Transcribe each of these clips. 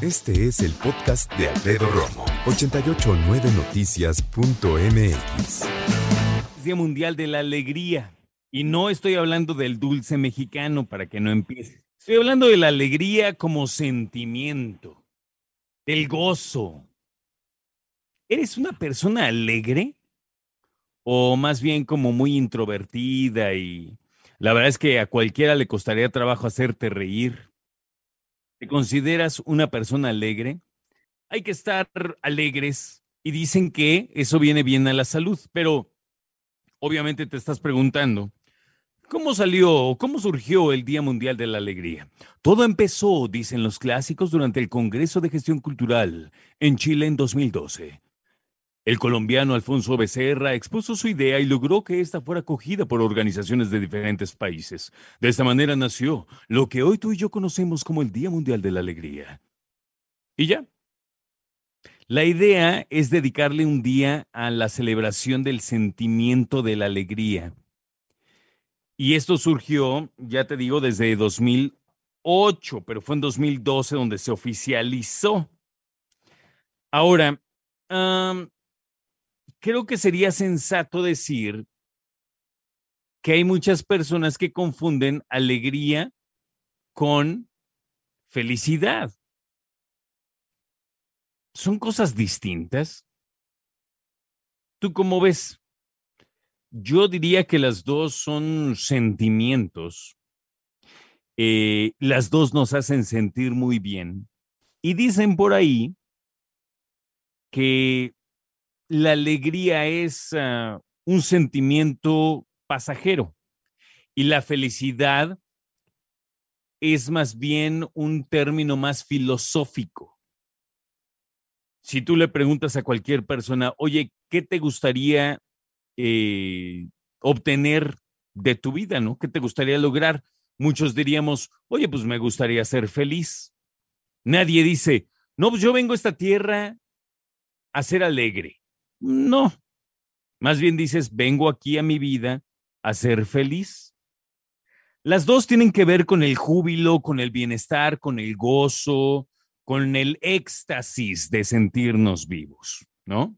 Este es el podcast de Alfredo Romo. 889noticias.mx. Día Mundial de la Alegría. Y no estoy hablando del dulce mexicano para que no empiece. Estoy hablando de la alegría como sentimiento, del gozo. ¿Eres una persona alegre? ¿O más bien como muy introvertida y la verdad es que a cualquiera le costaría trabajo hacerte reír? ¿Te consideras una persona alegre? Hay que estar alegres y dicen que eso viene bien a la salud, pero obviamente te estás preguntando, ¿Cómo salió cómo surgió el Día Mundial de la Alegría? Todo empezó, dicen los clásicos, durante el Congreso de Gestión Cultural en Chile en 2012. El colombiano Alfonso Becerra expuso su idea y logró que ésta fuera acogida por organizaciones de diferentes países. De esta manera nació lo que hoy tú y yo conocemos como el Día Mundial de la Alegría. Y ya. La idea es dedicarle un día a la celebración del sentimiento de la alegría y esto surgió, ya te digo, desde 2008, pero fue en 2012 donde se oficializó. Ahora, creo que sería sensato decir que hay muchas personas que confunden alegría con felicidad. ¿Son cosas distintas? ¿Tú cómo ves? Yo diría que las dos son sentimientos. Eh, las dos nos hacen sentir muy bien. Y dicen por ahí que la alegría es ah, un sentimiento pasajero y la felicidad es más bien un término más filosófico. Si tú le preguntas a cualquier persona, oye, ¿qué te gustaría eh, obtener de tu vida, ¿no? ¿Qué te gustaría lograr? Muchos diríamos, oye, pues me gustaría ser feliz. Nadie dice, no, pues yo vengo a esta tierra a ser alegre. No. Más bien dices, vengo aquí a mi vida a ser feliz. Las dos tienen que ver con el júbilo, con el bienestar, con el gozo, con el éxtasis de sentirnos vivos, ¿no?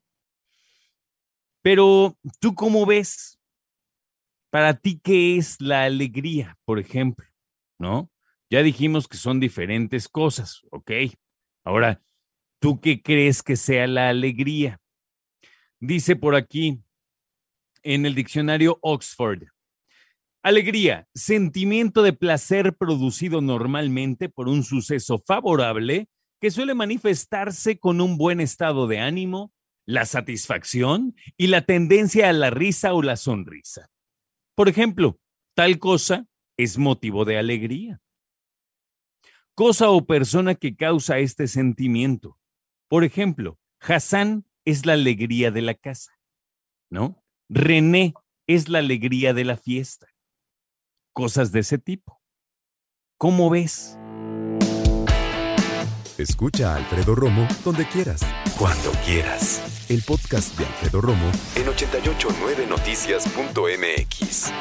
Pero tú cómo ves, para ti, ¿qué es la alegría, por ejemplo? ¿No? Ya dijimos que son diferentes cosas, ¿ok? Ahora, ¿tú qué crees que sea la alegría? Dice por aquí en el diccionario Oxford. Alegría, sentimiento de placer producido normalmente por un suceso favorable que suele manifestarse con un buen estado de ánimo, la satisfacción y la tendencia a la risa o la sonrisa. Por ejemplo, tal cosa es motivo de alegría. Cosa o persona que causa este sentimiento. Por ejemplo, Hassan es la alegría de la casa, ¿no? René es la alegría de la fiesta. Cosas de ese tipo. ¿Cómo ves? Escucha a Alfredo Romo donde quieras, cuando quieras. El podcast de Alfredo Romo en 889noticias.mx.